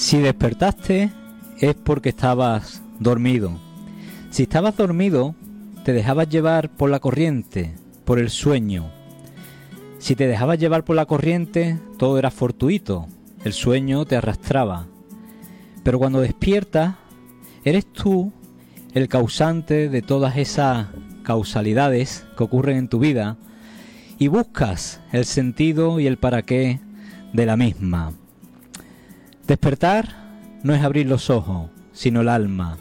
Si despertaste es porque estabas dormido. Si estabas dormido, te dejabas llevar por la corriente, por el sueño. Si te dejabas llevar por la corriente, todo era fortuito, el sueño te arrastraba. Pero cuando despiertas, eres tú el causante de todas esas causalidades que ocurren en tu vida y buscas el sentido y el para qué de la misma. Despertar no es abrir los ojos, sino el alma.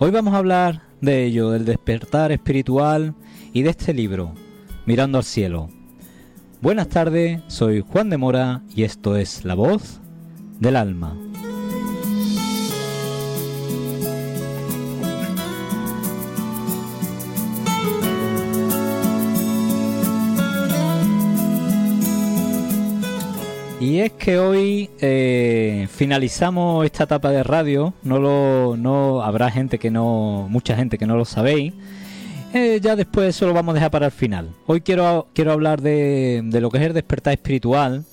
Hoy vamos a hablar de ello, del despertar espiritual y de este libro, Mirando al cielo. Buenas tardes, soy Juan de Mora y esto es La voz del alma. Y es que hoy eh, finalizamos esta etapa de radio. No lo, no habrá gente que no, mucha gente que no lo sabéis. Eh, ya después eso lo vamos a dejar para el final. Hoy quiero, quiero hablar de, de lo que es el despertar espiritual,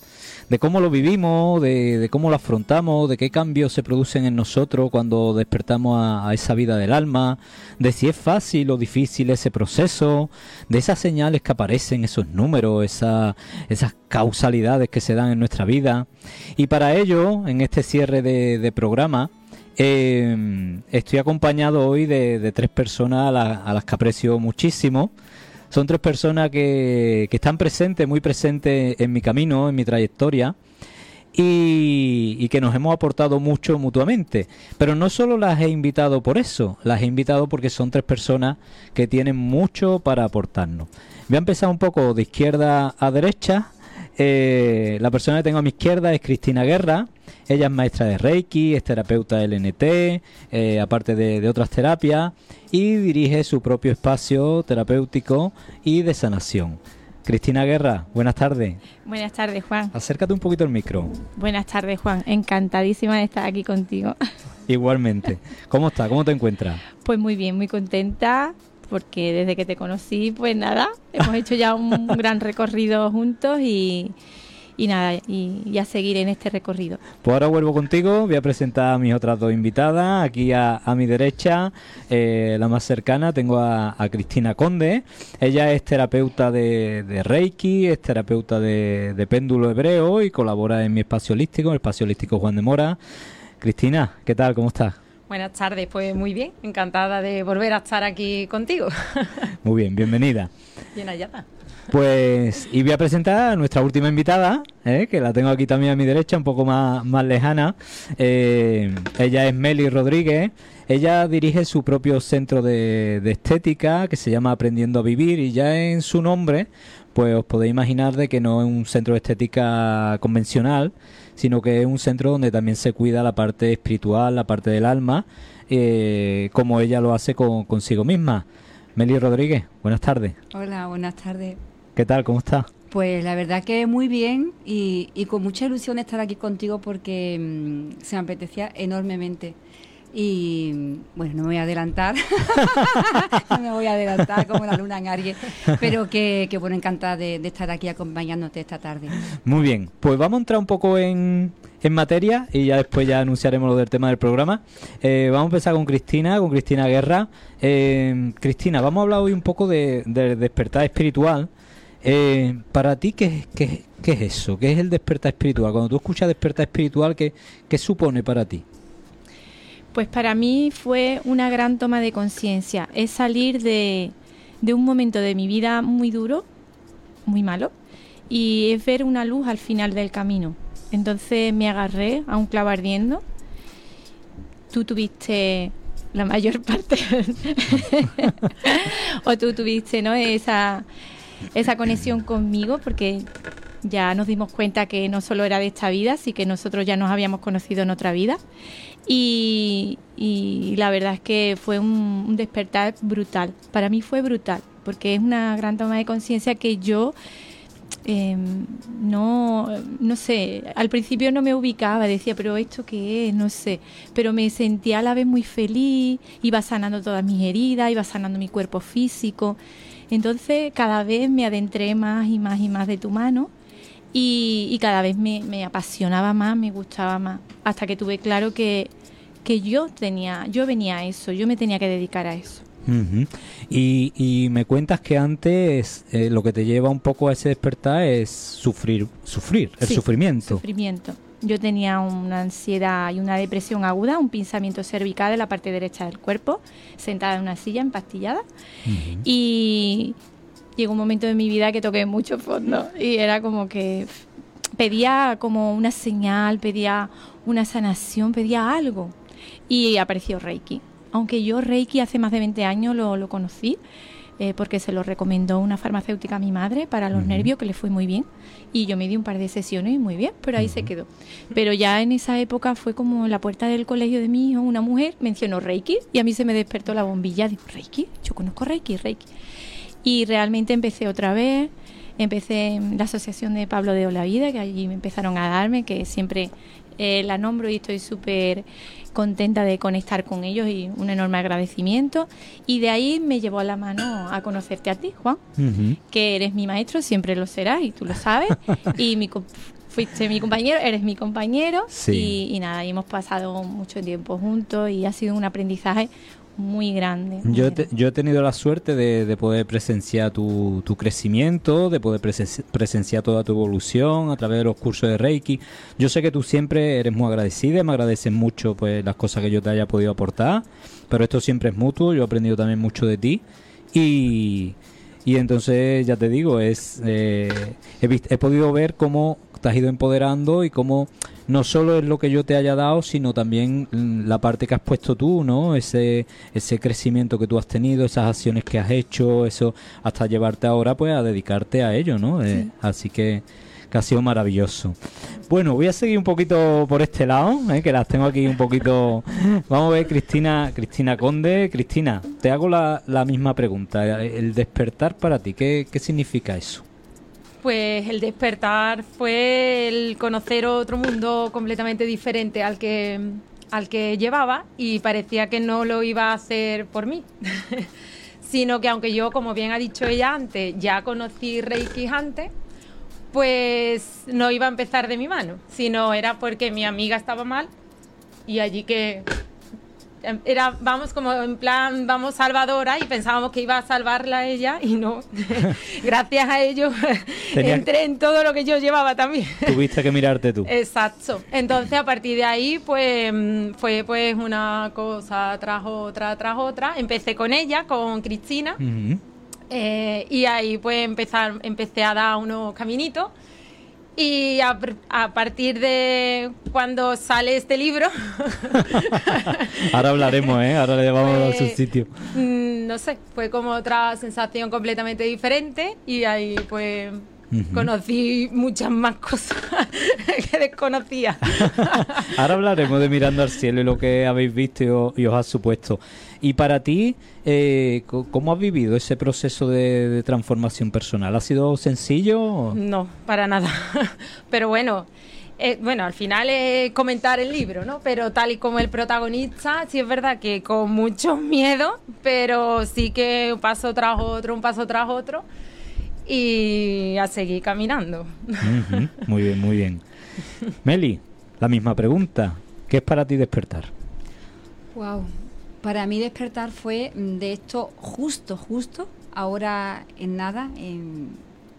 de cómo lo vivimos, de, cómo lo afrontamos, de qué cambios se producen en nosotros cuando despertamos a, esa vida del alma, de si es fácil o difícil ese proceso, de esas señales que aparecen, esos números, esas causalidades que se dan en nuestra vida. Y para ello, en este cierre de, programa, eh, estoy acompañado hoy de, tres personas a, a las que aprecio muchísimo. Son tres personas que, están presentes, muy presentes en mi camino, en mi trayectoria. Y, que nos hemos aportado mucho mutuamente. Pero no solo las he invitado por eso, las he invitado porque son tres personas que tienen mucho para aportarnos. Voy a empezar un poco de izquierda a derecha. Eh, la persona que tengo a mi izquierda es Cristina Guerra. Ella es maestra de Reiki, es terapeuta del NT, eh, aparte de, otras terapias, y dirige su propio espacio terapéutico y de sanación. Cristina Guerra, buenas tardes. Buenas tardes, Juan. Acércate un poquito al micro. Buenas tardes, Juan. Encantadísima de estar aquí contigo. Igualmente. ¿Cómo estás? ¿Cómo te encuentras? Pues muy bien, muy contenta porque desde que te conocí, pues nada, hemos hecho ya un gran recorrido juntos y, y nada, y, a seguir en este recorrido. Pues ahora vuelvo contigo, voy a presentar a mis otras dos invitadas. Aquí a, mi derecha, eh, la más cercana, tengo a, Cristina Conde. Ella es terapeuta de, Reiki, es terapeuta de, péndulo hebreo y colabora en mi espacio holístico, el espacio holístico Juan de Mora. Cristina, ¿qué tal? ¿Cómo estás? Buenas tardes, pues muy bien, encantada de volver a estar aquí contigo. Muy bien, bienvenida. Bien hallada. Pues, y voy a presentar a nuestra última invitada, ¿eh? que la tengo aquí también a mi derecha, un poco más, más lejana. Eh, ella es Meli Rodríguez. Ella dirige su propio centro de, estética que se llama Aprendiendo a Vivir y ya en su nombre, pues os podéis imaginar de que no es un centro de estética convencional, sino que es un centro donde también se cuida la parte espiritual, la parte del alma, eh, como ella lo hace con, consigo misma. Meli Rodríguez, buenas tardes. Hola, buenas tardes. ¿Qué tal? ¿Cómo estás? Pues la verdad que muy bien y, con mucha ilusión estar aquí contigo porque mm, se me apetecía enormemente. Y bueno, no me voy a adelantar, no me voy a adelantar como la luna en Aries, pero que, bueno, encantada de, estar aquí acompañándote esta tarde. Muy bien, pues vamos a entrar un poco en, en materia y ya después ya anunciaremos lo del tema del programa. Eh, vamos a empezar con Cristina, con Cristina Guerra. Eh, Cristina, vamos a hablar hoy un poco de, despertar espiritual. Eh, para ti, ¿qué, ¿qué, qué, es eso? ¿Qué es el despertar espiritual? Cuando tú escuchas despertar espiritual, ¿qué, qué supone para ti? Pues para mí fue una gran toma de conciencia. Es salir de, de un momento de mi vida muy duro, muy malo, y es ver una luz al final del camino. Entonces me agarré a un clavo ardiendo. Tú tuviste la mayor parte, o tú tuviste ¿no? esa, esa conexión conmigo, porque ya nos dimos cuenta que no solo era de esta vida, sino que nosotros ya nos habíamos conocido en otra vida. Y, la verdad es que fue un, despertar brutal. Para mí fue brutal, porque es una gran toma de conciencia que yo em, no, no sé, al principio no me ubicaba, decía, pero ¿esto qué es? No sé, pero me sentía a la vez muy feliz, iba sanando todas mis heridas, iba sanando mi cuerpo físico. Entonces cada vez me adentré más y más y más de tu mano y, y cada vez me, me apasionaba más, me gustaba más, hasta que tuve claro que, que yo tenía, yo venía a eso, yo me tenía que dedicar a eso. Y, y me cuentas que antes eh, lo que te lleva un poco a ese despertar es sufrir, sufrir, el Sí, sufrimiento. Sufrimiento. Yo tenía una ansiedad y una depresión aguda, un pinzamiento cervical en la parte derecha del cuerpo, sentada en una silla empastillada. Y llegó un momento de mi vida que toqué mucho fondo y era como que pedía como una señal, pedía una sanación, pedía algo. Y apareció Reiki. Aunque yo Reiki hace más de 20 años lo, lo conocí, eh, porque se lo recomendó una farmacéutica a mi madre para los nervios, que le fue muy bien. Y yo me di un par de sesiones y muy bien, pero ahí se quedó. Pero ya en esa época fue como en la puerta del colegio de mi hijo, una mujer mencionó Reiki y a mí se me despertó la bombilla. Digo, Reiki, yo conozco Reiki, Reiki. Y realmente empecé otra vez, empecé en la asociación de Pablo de Olavida, que allí me empezaron a darme, que siempre eh, la nombro y estoy súper contenta de conectar con ellos y un enorme agradecimiento. Y de ahí me llevó a la mano a conocerte a ti, Juan, que eres mi maestro, siempre lo serás y tú lo sabes. y mi, fuiste mi compañero, eres mi compañero. Sí. Y, y nada, y hemos pasado mucho tiempo juntos y ha sido un aprendizaje muy grande. muy Yo, te- yo he tenido la suerte de, de poder presenciar tu, tu crecimiento, de poder presen- presenciar toda tu evolución a través de los cursos de Reiki. Yo sé que tú siempre eres muy agradecida, me agradeces mucho pues las cosas que yo te haya podido aportar, pero esto siempre es mutuo, yo he aprendido también mucho de ti y, y entonces ya te digo, es eh, he, vis- he podido ver cómo te has ido empoderando y cómo no solo es lo que yo te haya dado, sino también mm, la parte que has puesto tú, ¿no? Ese, ese crecimiento que tú has tenido, esas acciones que has hecho, eso, hasta llevarte ahora pues a dedicarte a ello, ¿no? Eh, Sí. así que, que ha sido maravilloso. Bueno, voy a seguir un poquito por este lado, ¿eh? que las tengo aquí un poquito... Vamos a ver, Cristina, Cristina Conde. Cristina, te hago la, la misma pregunta. El despertar para ti, ¿qué, qué significa eso? Pues el despertar fue el conocer otro mundo completamente diferente al que, al que llevaba y parecía que no lo iba a hacer por mí. Sino que aunque yo, como bien ha dicho ella antes, ya conocí Reiki antes, pues no iba a empezar de mi mano, sino era porque mi amiga estaba mal y allí que era, vamos, como en plan, vamos salvadora y pensábamos que iba a salvarla a ella y no. Gracias a ello entré en todo lo que yo llevaba también. Tuviste que mirarte tú. Exacto. Entonces a partir de ahí pues mm, fue pues una cosa tras otra tras otra. Empecé con ella, con Cristina. Eh, y ahí pues empezar, empecé a dar unos caminitos. Y a, partir de cuando sale este libro, Ahora hablaremos, ¿eh? Ahora le vamos a Pues, su sitio. mm, no sé, fue como otra sensación completamente diferente y ahí pues conocí muchas más cosas que desconocía. Ahora hablaremos de Mirando al Cielo y lo que habéis visto y os, y os ha supuesto. Y para ti, eh, ¿cómo has vivido ese proceso de, de transformación personal? ¿Ha sido sencillo? No, para nada. Pero bueno, eh, bueno, al final es comentar el libro, ¿no? Pero tal y como el protagonista, sí es verdad que con mucho miedo, pero sí que un paso tras otro, un paso tras otro y a seguir caminando. Muy bien, muy bien. Meli, la misma pregunta. ¿Qué es para ti despertar? Wow. Para mí despertar fue mm, de esto justo, justo, ahora en nada, en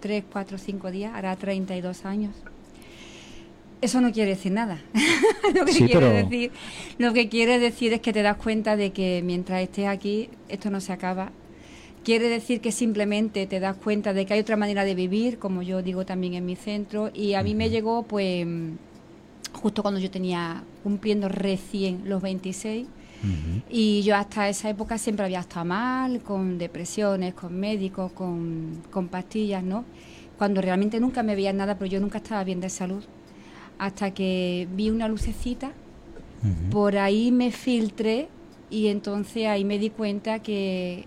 3, 4, 5 días, hará 32 años. Eso no quiere decir nada. lo, que Sí, quiere pero- decir, lo que quiere decir es que te das cuenta de que mientras estés aquí, esto no se acaba. Quiere decir que simplemente te das cuenta de que hay otra manera de vivir, como yo digo también en mi centro, y a mí me llegó pues justo cuando yo tenía cumpliendo recién los 26 Y yo hasta esa época siempre había estado mal, con depresiones, con médicos, con, con pastillas, ¿no? Cuando realmente nunca me veía nada, pero yo nunca estaba bien de salud. Hasta que vi una lucecita, por ahí me filtré y entonces ahí me di cuenta que,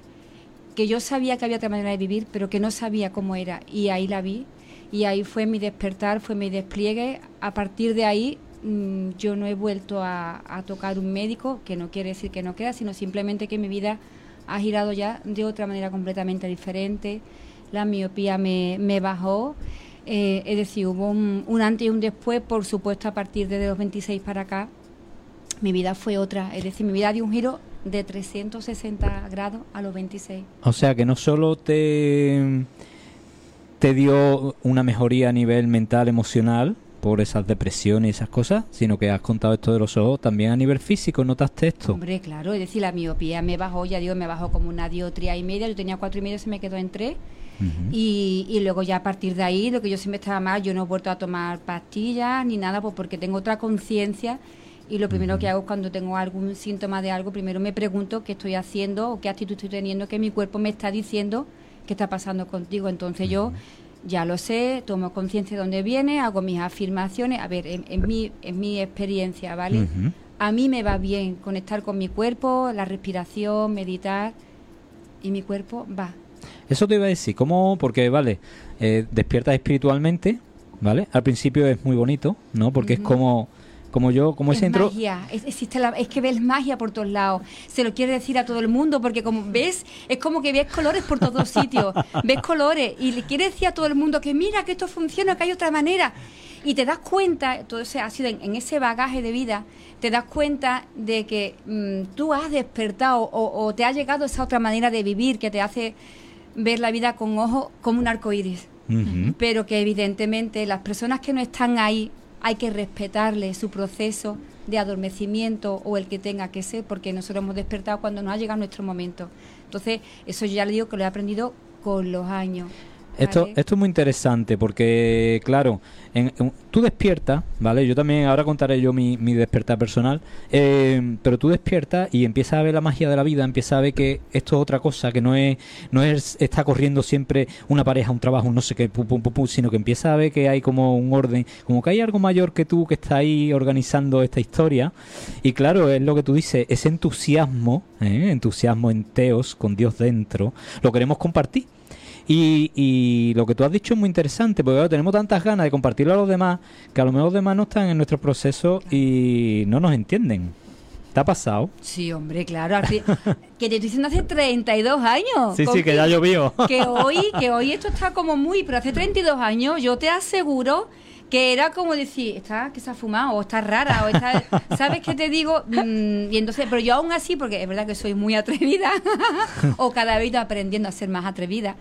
que yo sabía que había otra manera de vivir, pero que no sabía cómo era. Y ahí la vi. Y ahí fue mi despertar, fue mi despliegue. A partir de ahí mm, yo no he vuelto a, tocar un médico, que no quiere decir que no queda, sino simplemente que mi vida ha girado ya de otra manera completamente diferente. La miopía me, me bajó. Eh, es decir, hubo un, un antes y un después, por supuesto, a partir de los 26 para acá, mi vida fue otra. Es decir, mi vida dio un giro de 360 grados a los 26. O sea que no solo te, te dio una mejoría a nivel mental, emocional, por esas depresiones y esas cosas, sino que has contado esto de los ojos, también a nivel físico, ¿notaste esto? Hombre, claro, es decir, la miopía me bajó, ya digo, me bajó como una diotría y media, yo tenía cuatro y medio, se me quedó en tres. Y, y luego ya a partir de ahí, lo que yo siempre estaba mal, yo no he vuelto a tomar pastillas ni nada, pues porque tengo otra conciencia y lo primero que hago es cuando tengo algún síntoma de algo, primero me pregunto qué estoy haciendo o qué actitud estoy teniendo, que mi cuerpo me está diciendo qué está pasando contigo. Entonces yo ya lo sé, tomo conciencia de dónde viene, hago mis afirmaciones. A ver, en, en mi, en mi experiencia, ¿vale? A mí me va bien conectar con mi cuerpo, la respiración, meditar y mi cuerpo va. Eso te iba a decir, ¿cómo? Porque, vale, eh, despiertas espiritualmente, ¿vale? Al principio es muy bonito, ¿no? Porque es como, como yo, como es ese intro... magia, es, existe la- es que ves magia por todos lados. Se lo quiere decir a todo el mundo porque como ves, es como que ves colores por todos sitios. ves colores y le quiere decir a todo el mundo que mira que esto funciona, que hay otra manera. Y te das cuenta, todo ese ha sido en, en ese bagaje de vida, te das cuenta de que mm, tú has despertado o, o te ha llegado esa otra manera de vivir que te hace ver la vida con ojos como un arco iris pero que evidentemente las personas que no están ahí hay que respetarle su proceso de adormecimiento o el que tenga que ser, porque nosotros hemos despertado cuando nos ha llegado nuestro momento. Entonces, eso ya le digo que lo he aprendido con los años. Esto, ¿vale? esto es muy interesante porque, claro, en- en- tú despiertas, ¿vale? Yo también, ahora contaré yo mi, mi despertar personal, eh, pero tú despiertas y empiezas a ver la magia de la vida, empiezas a ver que esto es otra cosa, que no es, no es está corriendo siempre una pareja, un trabajo, un no sé qué, pum, pum, pum, pum, sino que empiezas a ver que hay como un orden, como que hay algo mayor que tú que está ahí organizando esta historia. Y claro, es lo que tú dices, ese entusiasmo, ¿eh? entusiasmo en teos, con Dios dentro, lo queremos compartir. Y, y lo que tú has dicho es muy interesante, porque claro, tenemos tantas ganas de compartirlo a los demás, que a lo mejor los demás no están en nuestro proceso y no nos entienden. ¿Te ha pasado? Sí, hombre, claro. que te estoy diciendo hace 32 años. Sí, sí, que ya llovió. que hoy, que hoy esto está como muy, pero hace 32 años yo te aseguro que era como decir, está que se ha fumado, o está rara, o está, ¿sabes qué te digo? Mm, y entonces, pero yo aún así, porque es verdad que soy muy atrevida, o cada vez aprendiendo a ser más atrevida.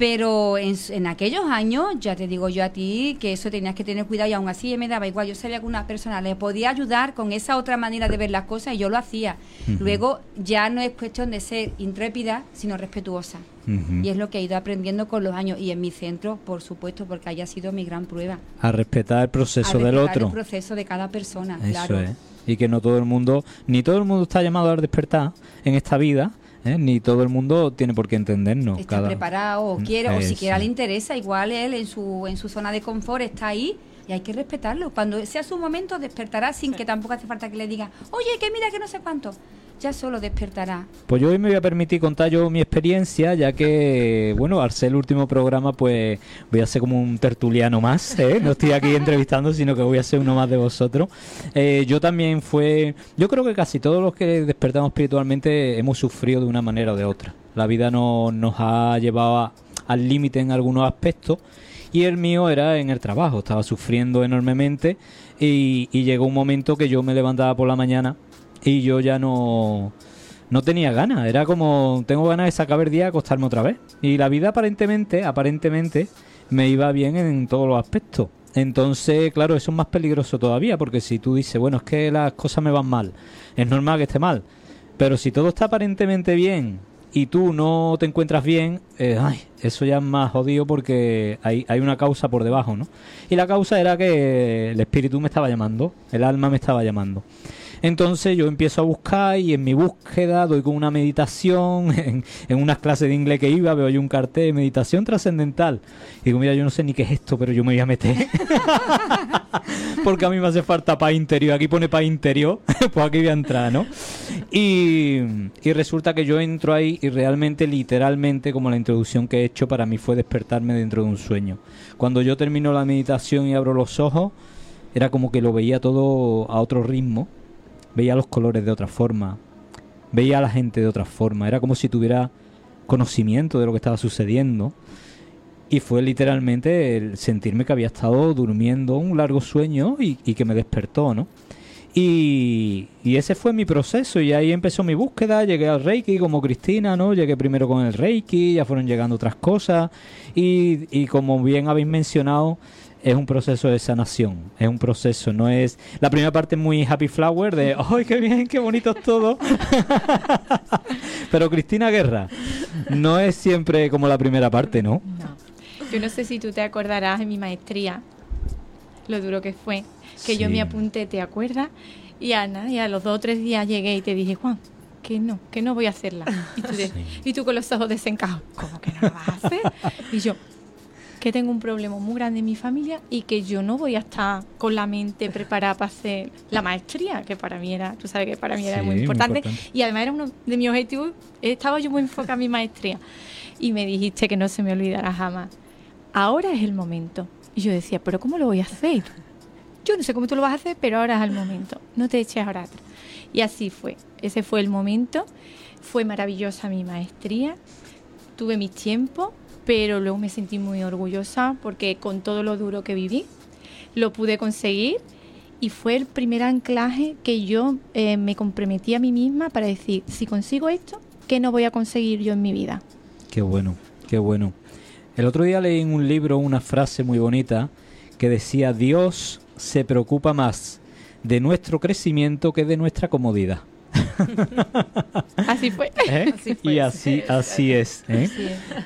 Pero en, en aquellos años, ya te digo yo a ti, que eso tenías que tener cuidado y aún así me daba igual. Yo sabía que una persona le podía ayudar con esa otra manera de ver las cosas y yo lo hacía. Luego ya no es cuestión de ser intrépida, sino respetuosa. Y es lo que he ido aprendiendo con los años. Y en mi centro, por supuesto, porque haya sido mi gran prueba. A respetar el proceso A del respetar otro. el proceso de cada persona, Eso claro. es. Y que no todo el mundo, ni todo el mundo está llamado a despertar en esta vida, ¿eh? ni todo el mundo tiene por qué entendernos. Está cada- preparado o Mm, quiere, o siquiera le interesa, igual él en su, en su zona de confort está ahí y hay que respetarlo. Cuando sea su momento, despertará sin que tampoco hace falta que le diga, oye, que mira que no sé cuánto. Ya solo despertará. Pues yo hoy me voy a permitir contar yo mi experiencia, ya que, bueno, al ser el último programa, pues voy a ser como un tertuliano más, ¿eh? No estoy aquí entrevistando, sino que voy a ser uno más de vosotros. Eh, yo también fue, yo creo que casi todos los que despertamos espiritualmente hemos sufrido de una manera o de otra. La vida no, nos ha llevado a- al límite en algunos aspectos. Y el mío era en el trabajo, estaba sufriendo enormemente y, y llegó un momento que yo me levantaba por la mañana y yo ya no, no tenía ganas. Era como, tengo ganas de sacar el día y acostarme otra vez. Y la vida aparentemente, aparentemente, me iba bien en todos los aspectos. Entonces, claro, eso es más peligroso todavía, porque si tú dices, bueno, es que las cosas me van mal, es normal que esté mal. Pero si todo está aparentemente bien y tú no te encuentras bien, eh, ay, eso ya es más jodido porque hay, hay una causa por debajo, ¿no? Y la causa era que el espíritu me estaba llamando, el alma me estaba llamando. Entonces yo empiezo a buscar y en mi búsqueda doy con una meditación, en, unas clases de inglés que iba, veo yo un cartel de meditación trascendental. Y digo, mira, yo no sé ni qué es esto, pero yo me voy a meter. Porque a mí me hace falta paz interior. Aquí pone paz interior, pues aquí voy a entrar, ¿no? Y, y resulta que yo entro ahí y realmente, literalmente, como la introducción que he hecho, para mí fue despertarme dentro de un sueño. Cuando yo termino la meditación y abro los ojos, era como que lo veía todo a otro ritmo veía los colores de otra forma, veía a la gente de otra forma, era como si tuviera conocimiento de lo que estaba sucediendo Y fue literalmente el sentirme que había estado durmiendo un largo sueño y, que me despertó, ¿no? Y, y ese fue mi proceso y ahí empezó mi búsqueda, llegué al Reiki como Cristina, ¿no? Llegué primero con el Reiki, ya fueron llegando otras cosas y, y como bien habéis mencionado, es un proceso de sanación, es un proceso, no es... La primera parte es muy happy flower de, ¡ay, qué bien, qué bonito es todo! Pero Cristina Guerra no es siempre como la primera parte, ¿no? No. Yo no sé si tú te acordarás en mi maestría, lo duro que fue, que yo me apunté, ¿te acuerdas? Y Ana, y a los dos o tres días llegué y te dije, Juan, que no, que no voy a hacerla. Y tú, de- Sí. y tú con los ojos desencajados, ¿cómo que no la vas a hacer? Y yo, que tengo un problema muy grande en mi familia y que yo no voy a estar con la mente preparada para hacer la maestría, que para mí era, tú sabes que para mí era Sí, muy muy importante. importante. Y además era uno de mis objetivos, estaba yo muy enfocada en mi maestría. Y me dijiste que no se me olvidará jamás. Ahora es el momento. Y yo decía, ¿pero cómo lo voy a hacer? Yo no sé cómo tú lo vas a hacer, pero ahora es el momento. No te eches ahora atrás. Y así fue. Ese fue el momento. Fue maravillosa mi maestría. Tuve mis tiempos, pero luego me sentí muy orgullosa porque con todo lo duro que viví, lo pude conseguir. Y fue el primer anclaje que yo eh, me comprometí a mí misma para decir, si consigo esto, ¿qué no voy a conseguir yo en mi vida? Qué bueno, qué bueno. El otro día leí en un libro una frase muy bonita que decía, Dios se preocupa más de nuestro crecimiento que de nuestra comodidad. Así fue. ¿Eh? Así fue. y así, así es. ¿eh?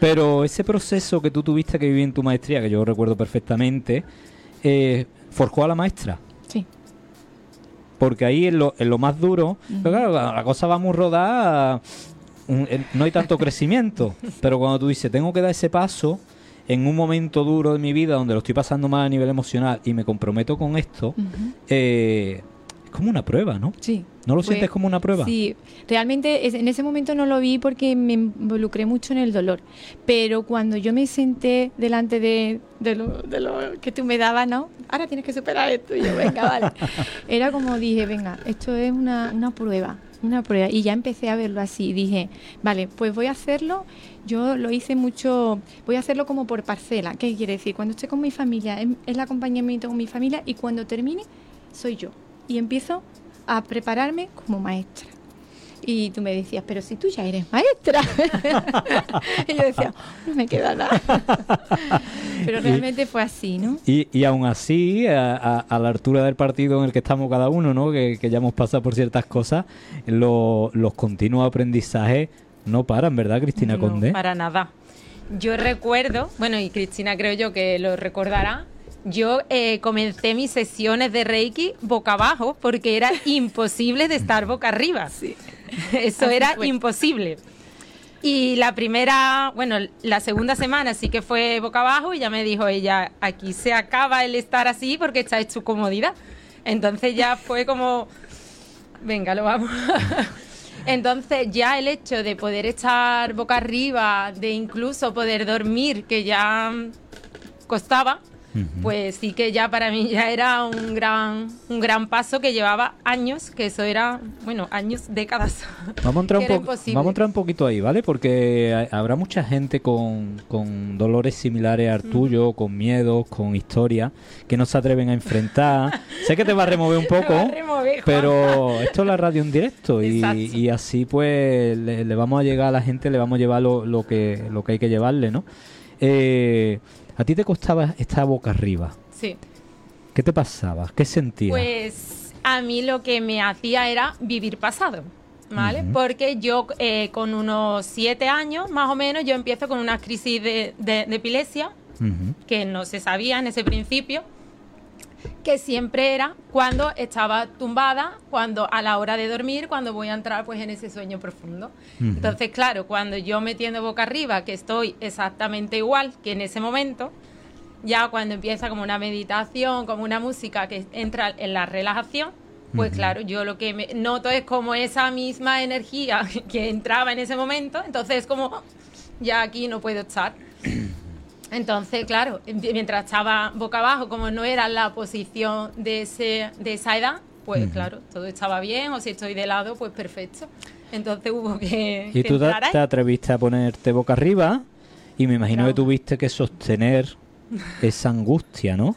Pero ese proceso que tú tuviste que vivir en tu maestría, que yo recuerdo perfectamente, eh, forjó a la maestra. Sí. Porque ahí en lo, en lo más duro, pero claro, la la cosa va muy rodada, un- el- no hay tanto crecimiento. Pero cuando tú dices, tengo que dar ese paso en un momento duro de mi vida donde lo estoy pasando mal a nivel emocional y me comprometo con esto, eh, es como una prueba, ¿no? Sí. ¿No lo Fue- sientes como una prueba? Sí, realmente en ese momento no lo vi porque me involucré mucho en el dolor. Pero cuando yo me senté delante de, de lo, de lo que tú me dabas, ¿no? Ahora tienes que superar esto. Y yo, venga, vale. Era como dije, venga, esto es una, una prueba, una prueba. Y ya empecé a verlo así. Dije, vale, pues voy a hacerlo. Yo lo hice mucho, voy a hacerlo como por parcela. ¿Qué quiere decir? Cuando estoy con mi familia, es, es el acompañamiento con mi familia y cuando termine, soy yo. Y empiezo a prepararme como maestra. Y tú me decías, pero si tú ya eres maestra. y yo decía, no me queda nada. pero realmente fue así, ¿no? Y, y aún así, a, a- a la altura del partido en el que estamos cada uno, ¿no? que, que ya hemos pasado por ciertas cosas, lo- los continuos aprendizajes no paran, ¿verdad, Cristina No, Conde? para nada. Yo recuerdo, bueno, y Cristina creo yo que lo recordará, yo eh, comencé mis sesiones de Reiki boca abajo porque era imposible de estar boca arriba. Eso Así era fue. imposible. Y la primera, bueno, la segunda semana sí que fue boca abajo y ya me dijo ella, aquí se acaba el estar así porque está en su comodidad. Entonces ya fue como, venga, lo vamos. Entonces ya el hecho de poder estar boca arriba, de incluso poder dormir, que ya mm, pues sí que ya para mí ya era un gran, un gran paso que llevaba años, que eso era, bueno, años, décadas. Vamos a, entrar un imposible. vamos a entrar un poquito ahí, ¿vale? Porque ha- habrá mucha gente con, con dolores similares al tuyo, con miedos, con historias, que no se atreven a enfrentar. sé que te va a remover un poco, remover, pero esto es la radio en directo y, y así pues le, le vamos a llegar a la gente, le vamos a llevar lo, lo que, lo que hay que llevarle, ¿no? Eh, ¿A ti te costaba estar boca arriba? Sí. ¿Qué te pasaba? ¿Qué sentías? Pues a mí lo que me hacía era vivir pasado, ¿vale? Porque yo eh, con unos siete años, más o menos, yo empiezo con una crisis de, de- de epilepsia, que no se sabía en ese principio, que siempre era cuando estaba tumbada, cuando a la hora de dormir, cuando voy a entrar pues en ese sueño profundo. Entonces, claro, cuando yo me tiendo boca arriba, que estoy exactamente igual que en ese momento, ya cuando empieza como una meditación, como una música que entra en la relajación, pues claro, yo lo que me noto es como esa misma energía que entraba en ese momento, entonces es como, "Oh, ya aquí no puedo estar. Entonces, claro, mientras estaba boca abajo, como no era la posición de, ese, de esa edad, pues claro, todo estaba bien, o si estoy de lado, pues perfecto. Entonces hubo que, Y que tú te, entrar ahí. te atreviste a ponerte boca arriba Y me imagino que tuviste que sostener esa angustia, ¿no?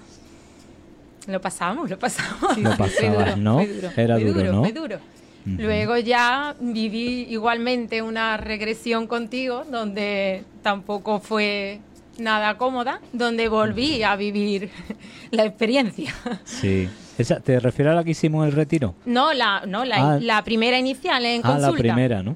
Lo pasamos, lo pasamos. Lo pasabas, duro, ¿no? duro, Era fue duro, ¿no? Fue duro. Luego ya viví igualmente una regresión contigo donde tampoco fue nada cómoda, donde volví a vivir la experiencia. Sí. Esa, ¿Te refieres a la que hicimos el retiro? No, la, no, la, Ah. la primera inicial en ah, consulta. la primera, ¿no?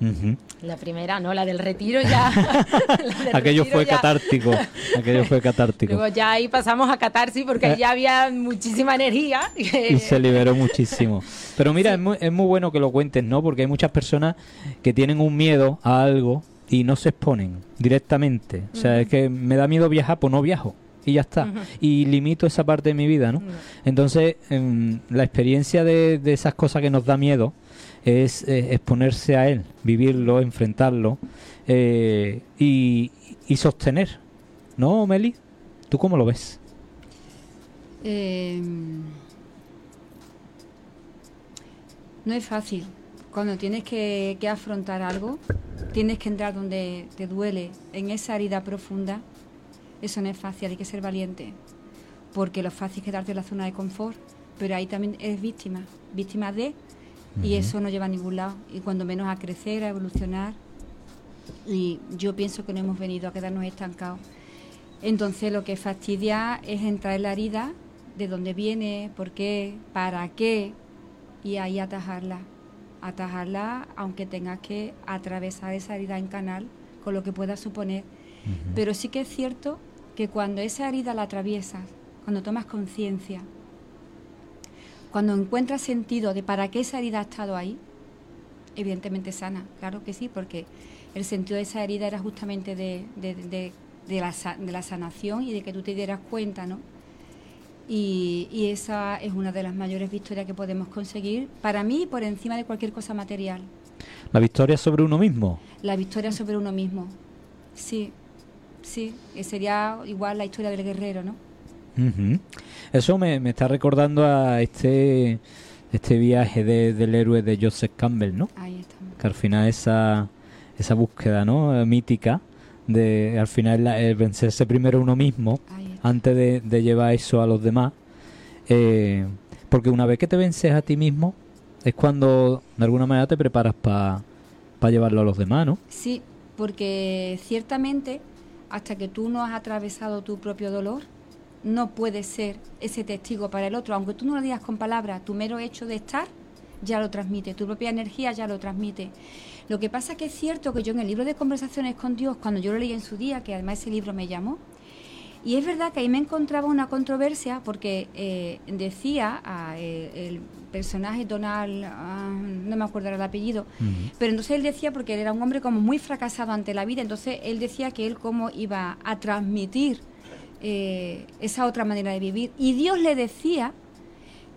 Ujú. La primera, no, la del retiro ya. del Aquello retiro fue ya- catártico. Aquello fue catártico. Luego ya ahí pasamos a catarsis porque ahí ya había muchísima energía. Eh. y se liberó muchísimo. Pero mira, es, muy, es muy bueno que lo cuentes, ¿no? Porque hay muchas personas que tienen un miedo a algo y no se exponen directamente. O sea, es que me da miedo viajar, pues no viajo. Y ya está. Y limito esa parte de mi vida, ¿no? Entonces, em, la experiencia de, de esas cosas que nos da miedo es eh, exponerse a él, vivirlo, enfrentarlo eh, y, y sostener. ¿No, Meli? ¿Tú cómo lo ves? Eh, no es fácil. Cuando tienes que, que afrontar algo, tienes que entrar donde te duele, en esa herida profunda. Eso no es fácil, hay que ser valiente. Porque lo fácil es quedarte en la zona de confort, pero ahí también eres víctima, víctima de, y eso no lleva a ningún lado. Y cuando menos a crecer, a evolucionar. Y yo pienso que no hemos venido a quedarnos estancados. Entonces lo que fastidia es entrar en la herida, de dónde viene, por qué, para qué, y ahí atajarla. Atajarla aunque tengas que atravesar esa herida en canal, con lo que pueda suponer. Pero sí que es cierto que cuando esa herida la atraviesas, cuando tomas conciencia, cuando encuentras sentido de para qué esa herida ha estado ahí, evidentemente sana, claro que sí, porque el sentido de esa herida era justamente de, de- de- de la, la sanación y de que tú te dieras cuenta, ¿no? Y, y esa es una de las mayores victorias que podemos conseguir, para mí, por encima de cualquier cosa material. La victoria sobre uno mismo. La victoria sobre uno mismo. Sí, sí, que sería igual la historia del guerrero, ¿no? Eso me, me está recordando a este este viaje de- del héroe de Joseph Campbell, ¿no? Ahí estamos. Que al final esa esa búsqueda, ¿no? Eh, Mítica de al final la- el vencerse primero uno mismo Ahí. Antes de, de llevar eso a los demás. Eh, porque una vez que te vences a ti mismo es cuando de alguna manera te preparas para llevarlo a los demás, ¿no? Sí, porque ciertamente hasta que tú no has atravesado tu propio dolor, no puedes ser ese testigo para el otro. Aunque tú no lo digas con palabras, tu mero hecho de estar ya lo transmite, tu propia energía ya lo transmite. Lo que pasa que es cierto que yo en el libro de conversaciones con Dios, cuando yo lo leí en su día, que además ese libro me llamó, y es verdad que ahí me encontraba una controversia porque eh, decía a, eh, el personaje Donald, ah, no me acuerdo el apellido, pero entonces él decía, porque él era un hombre como muy fracasado ante la vida, entonces él decía que él cómo iba a transmitir eh, esa otra manera de vivir. Y Dios le decía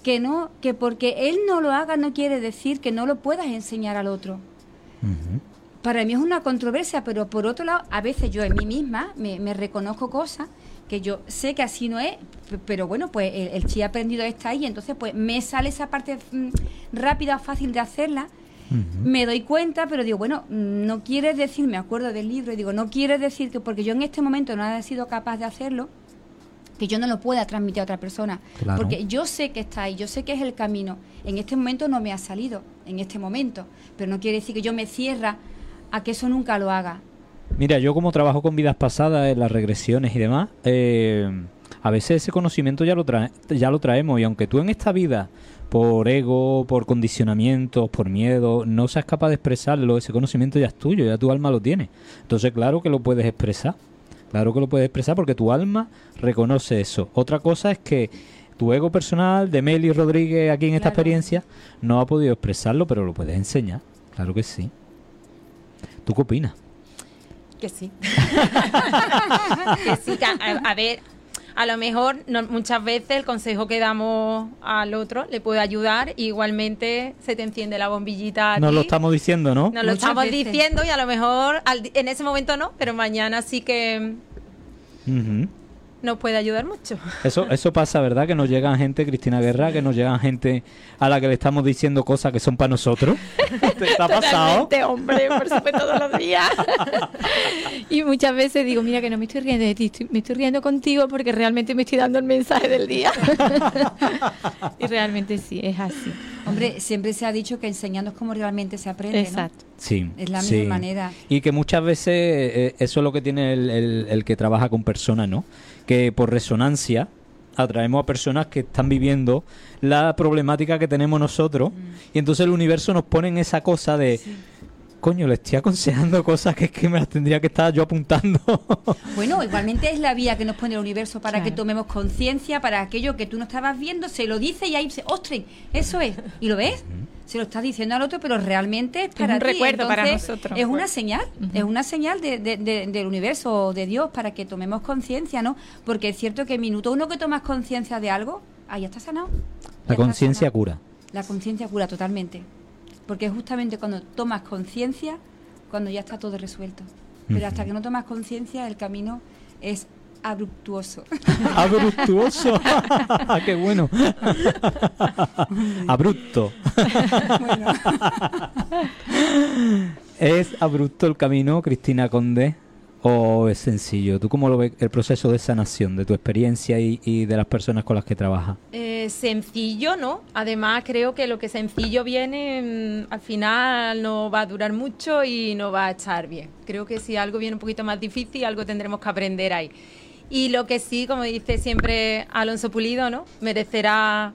que no, que porque él no lo haga no quiere decir que no lo puedas enseñar al otro. Para mí es una controversia, pero por otro lado, a veces yo en mí misma me, me reconozco cosas que yo sé que así no es, pero bueno, pues el, el chi aprendido está ahí, entonces pues me sale esa parte mm, rápida, fácil de hacerla, me doy cuenta, pero digo, bueno, mm, no quiere decir, me acuerdo del libro y digo, no quiere decir que porque yo en este momento no haya sido capaz de hacerlo, que yo no lo pueda transmitir a otra persona. Claro. Porque yo sé que está ahí, yo sé que es el camino. En este momento no me ha salido, en este momento. Pero no quiere decir que yo me cierra a que eso nunca lo haga. Mira, yo como trabajo con vidas pasadas, en las regresiones y demás, eh, a veces ese conocimiento ya lo, trae- ya lo traemos y aunque tú en esta vida, por ego, por condicionamientos, por miedo, no seas capaz de expresarlo, ese conocimiento ya es tuyo, ya tu alma lo tiene. Entonces, claro que lo puedes expresar, claro que lo puedes expresar porque tu alma reconoce eso. Otra cosa es que tu ego personal de Meli Rodríguez aquí en esta Claro. experiencia no ha podido expresarlo, pero lo puedes enseñar, claro que sí. ¿Tú qué opinas? Que sí. que sí, que a, a ver, a lo mejor no- muchas veces el consejo que damos al otro le puede ayudar. Igualmente se te enciende la bombillita. Nos lo estamos diciendo, ¿no? Nos lo estamos veces. diciendo y a lo mejor al di- en ese momento no, pero mañana sí que. Nos puede ayudar mucho. Eso, eso pasa, ¿verdad? Que nos llegan gente, Cristina Guerra, que nos llegan gente a la que le estamos diciendo cosas que son para nosotros. ¿Te, ha pasado? Totalmente, hombre, por supuesto, todos los días. y muchas veces digo, mira que no me estoy riendo de ti, estoy- me estoy riendo contigo porque realmente me estoy dando el mensaje del día. y realmente sí, es así. Hombre, siempre se ha dicho que enseñando es como realmente se aprende, ¿no? Exacto. Sí. Es la sí. misma manera. Y que muchas veces eh, eso es lo que tiene el, el- el que trabaja con personas, ¿no? Que por resonancia atraemos a personas que están viviendo la problemática que tenemos nosotros y entonces el universo nos pone en esa cosa de... Coño, le estoy aconsejando cosas que es que me las tendría que estar yo apuntando. Bueno, igualmente es la vía que nos pone el universo para Claro. que tomemos conciencia, para aquello que tú no estabas viendo, se lo dice y ahí se, ¡ostras! Eso es. ¿Y lo ves? Se lo estás diciendo al otro, pero realmente es para un ti. recuerdo para nosotros. Es una señal, es una señal de- de- de- del universo o de Dios para que tomemos conciencia, ¿no? Porque es cierto que minuto uno que tomas conciencia de algo, ahí ya está sanado. Ya La conciencia cura. La conciencia cura totalmente. Porque es justamente cuando tomas conciencia, cuando ya está todo resuelto. Pero hasta que no tomas conciencia, el camino es abruptuoso. Abruptuoso. Qué bueno. Abrupto. ¿Es abrupto el camino, Cristina Conde? ¿O es sencillo? ¿Tú cómo lo ves el proceso de sanación, de tu experiencia y, y de las personas con las que trabajas? Eh, sencillo, ¿no? Además, creo que lo que sencillo viene, mm, al final no va a durar mucho y no va a estar bien. Creo que si algo viene un poquito más difícil, algo tendremos que aprender ahí. Y lo que sí, como dice siempre Alonso Pulido, ¿no? Merecerá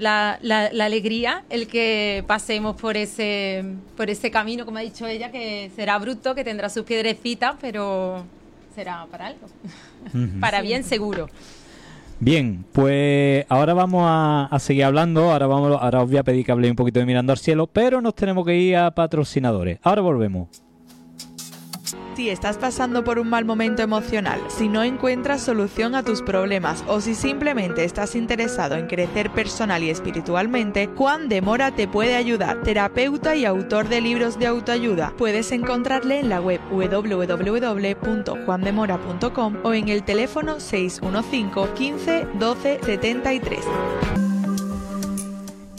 la, la- la alegría el que pasemos por ese, por ese camino, como ha dicho ella, que será bruto, que tendrá sus piedrecitas, pero será para algo. Para bien seguro. Bien, pues ahora vamos a, a seguir hablando. Ahora, vamos, ahora os voy a pedir que habléis un poquito de Mirando al Cielo, pero nos tenemos que ir a patrocinadores. Ahora volvemos. Si estás pasando por un mal momento emocional, si no encuentras solución a tus problemas o si simplemente estás interesado en crecer personal y espiritualmente, Juan de Mora te puede ayudar. Terapeuta y autor de libros de autoayuda. Puedes encontrarle en la web www.juandemora.com o en el teléfono 615 15 12 73.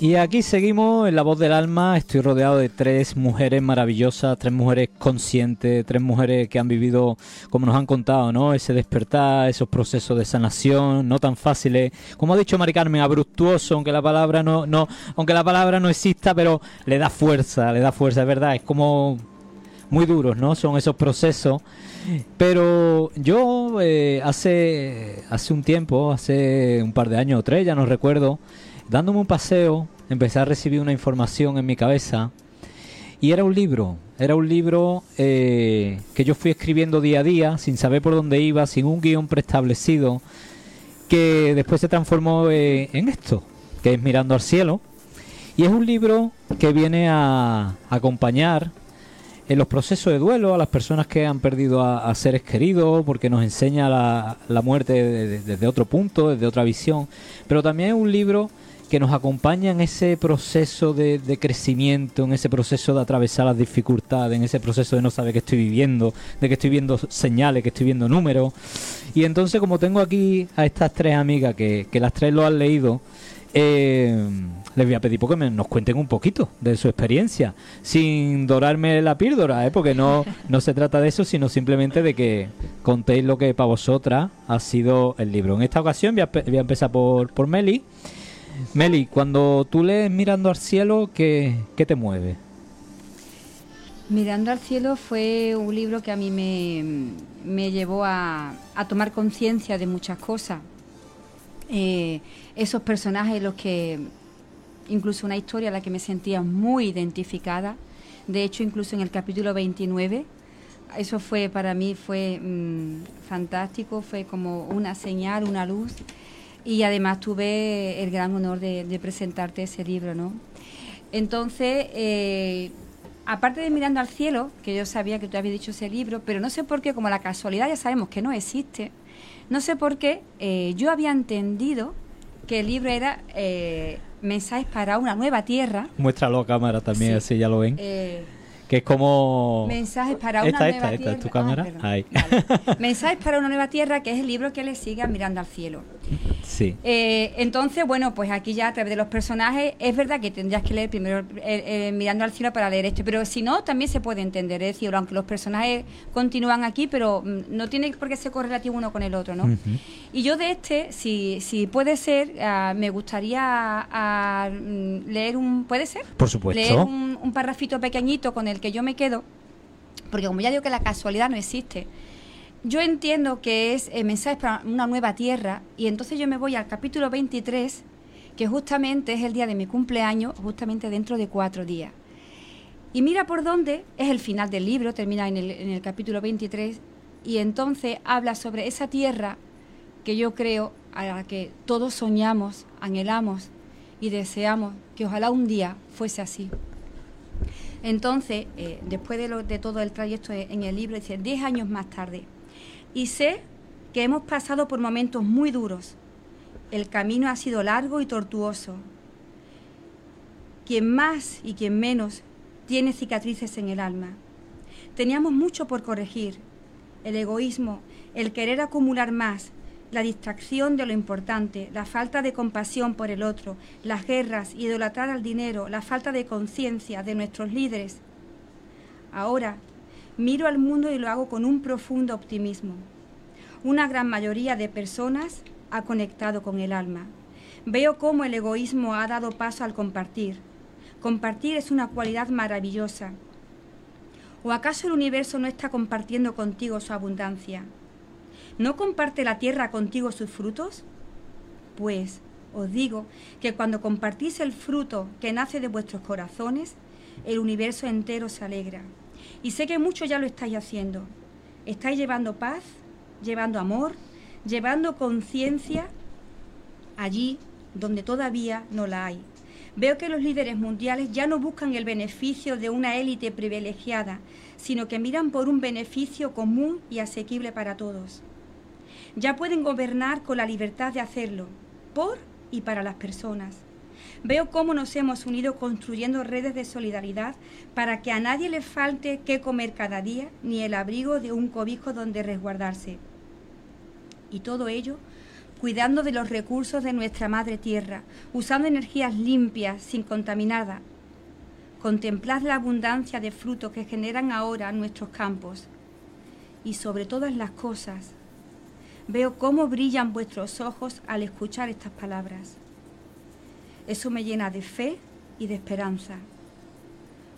Y aquí seguimos en La Voz del Alma. Estoy rodeado de tres mujeres maravillosas, tres mujeres conscientes, tres mujeres que han vivido, como nos han contado, ¿no? Ese despertar, esos procesos de sanación, no tan fáciles. Como ha dicho Mari Carmen, abruptuoso, aunque la palabra no, no, aunque la palabra no exista, pero le da fuerza, le da fuerza, es verdad. Es como muy duros, ¿no? Son esos procesos. Pero yo eh, hace, hace un tiempo, hace un par de años o tres, ya no recuerdo, dándome un paseo, empecé a recibir una información en mi cabeza y era un libro, era un libro eh, que yo fui escribiendo día a día, sin saber por dónde iba, sin un guion preestablecido, que después se transformó eh, en esto, que es Mirando al Cielo. Y es un libro que viene a acompañar en los procesos de duelo a las personas que han perdido a, seres queridos, porque nos enseña la, muerte de- de- desde otro punto, desde otra visión. Pero también es un libro que nos acompaña en ese proceso de, de crecimiento, en ese proceso de atravesar las dificultades, en ese proceso de no saber qué estoy viviendo, de que estoy viendo señales, que estoy viendo números. Y entonces, como tengo aquí a estas tres amigas que, que las tres lo han leído, eh, les voy a pedir porque me- nos cuenten un poquito de su experiencia, sin dorarme la píldora, ¿eh? porque no, no se trata de eso, sino simplemente de que contéis lo que para vosotras ha sido el libro. En esta ocasión voy a, voy a empezar por, por Meli. Meli, cuando tú lees Mirando al Cielo, ¿qué, qué te mueve? Mirando al cielo fue un libro que a mí me, me llevó a, a tomar conciencia de muchas cosas. Eh, esos personajes, los que, incluso una historia a la que me sentía muy identificada. De hecho, incluso en el capítulo 29, eso fue para mí fue mm, fantástico, fue como una señal, una luz. Y además tuve el gran honor de, de presentarte ese libro, ¿no? Entonces, eh, aparte de Mirando al Cielo, que yo sabía que tú habías dicho ese libro, pero no sé por qué, como la casualidad ya sabemos que no existe, no sé por qué eh, yo había entendido que el libro era eh, Mensajes para una nueva tierra. Muéstralo a cámara también, Sí. así ya lo ven. Que es como... Mensajes para una esta, nueva esta, esta, tierra. es tu cámara. perdón. Ahí. Vale. Mensajes para una nueva tierra, que es el libro que le sigue a Mirando al Cielo. Sí. Eh, entonces, bueno, pues aquí ya a través de los personajes, es verdad que tendrías que leer primero eh, eh, Mirando al Cielo para leer esto, pero si no, también se puede entender. Es decir, aunque los personajes continúan aquí, pero mm, no tiene por qué ser correlativo uno con el otro, ¿no? Y yo de este, si, si puede ser, ah, me gustaría ah, mm, leer un... ¿Puede ser? Por supuesto. Leer un, un parrafito pequeñito con el que yo me quedo, porque como ya digo que la casualidad no existe, yo entiendo que es eh, mensajes para una nueva tierra y entonces yo me voy al capítulo 23, que justamente es el día de mi cumpleaños, justamente dentro de cuatro días. Y mira por dónde es el final del libro, termina en el, en el capítulo 23, y entonces habla sobre esa tierra que yo creo a la que todos soñamos, anhelamos y deseamos que ojalá un día fuese así. Entonces, eh, después de, lo- de todo el trayecto en el libro, dice, 10 años más tarde, y sé que hemos pasado por momentos muy duros. El camino ha sido largo y tortuoso. Quien más y quien menos tiene cicatrices en el alma. Teníamos mucho por corregir. El egoísmo, el querer acumular más, la distracción de lo importante, la falta de compasión por el otro, las guerras, idolatrar al dinero, la falta de conciencia de nuestros líderes. Ahora miro al mundo y lo hago con un profundo optimismo. Una gran mayoría de personas ha conectado con el alma. Veo cómo el egoísmo ha dado paso al compartir. Compartir es una cualidad maravillosa. ¿O acaso el universo no está compartiendo contigo su abundancia? ¿No comparte la tierra contigo sus frutos? Pues os digo que cuando compartís el fruto que nace de vuestros corazones, el universo entero se alegra. Y sé que muchos ya lo estáis haciendo. Estáis llevando paz, llevando amor, llevando conciencia allí donde todavía no la hay. Veo que los líderes mundiales ya no buscan el beneficio de una élite privilegiada, sino que miran por un beneficio común y asequible para todos. Ya pueden gobernar con la libertad de hacerlo, por y para las personas. Veo cómo nos hemos unido construyendo redes de solidaridad para que a nadie le falte qué comer cada día ni el abrigo de un cobijo donde resguardarse. Y todo ello cuidando de los recursos de nuestra madre tierra, usando energías limpias, sin contaminada. Contemplad la abundancia de frutos que generan ahora nuestros campos. Y sobre todas las cosas, veo cómo brillan vuestros ojos al escuchar estas palabras. Eso me llena de fe y de esperanza,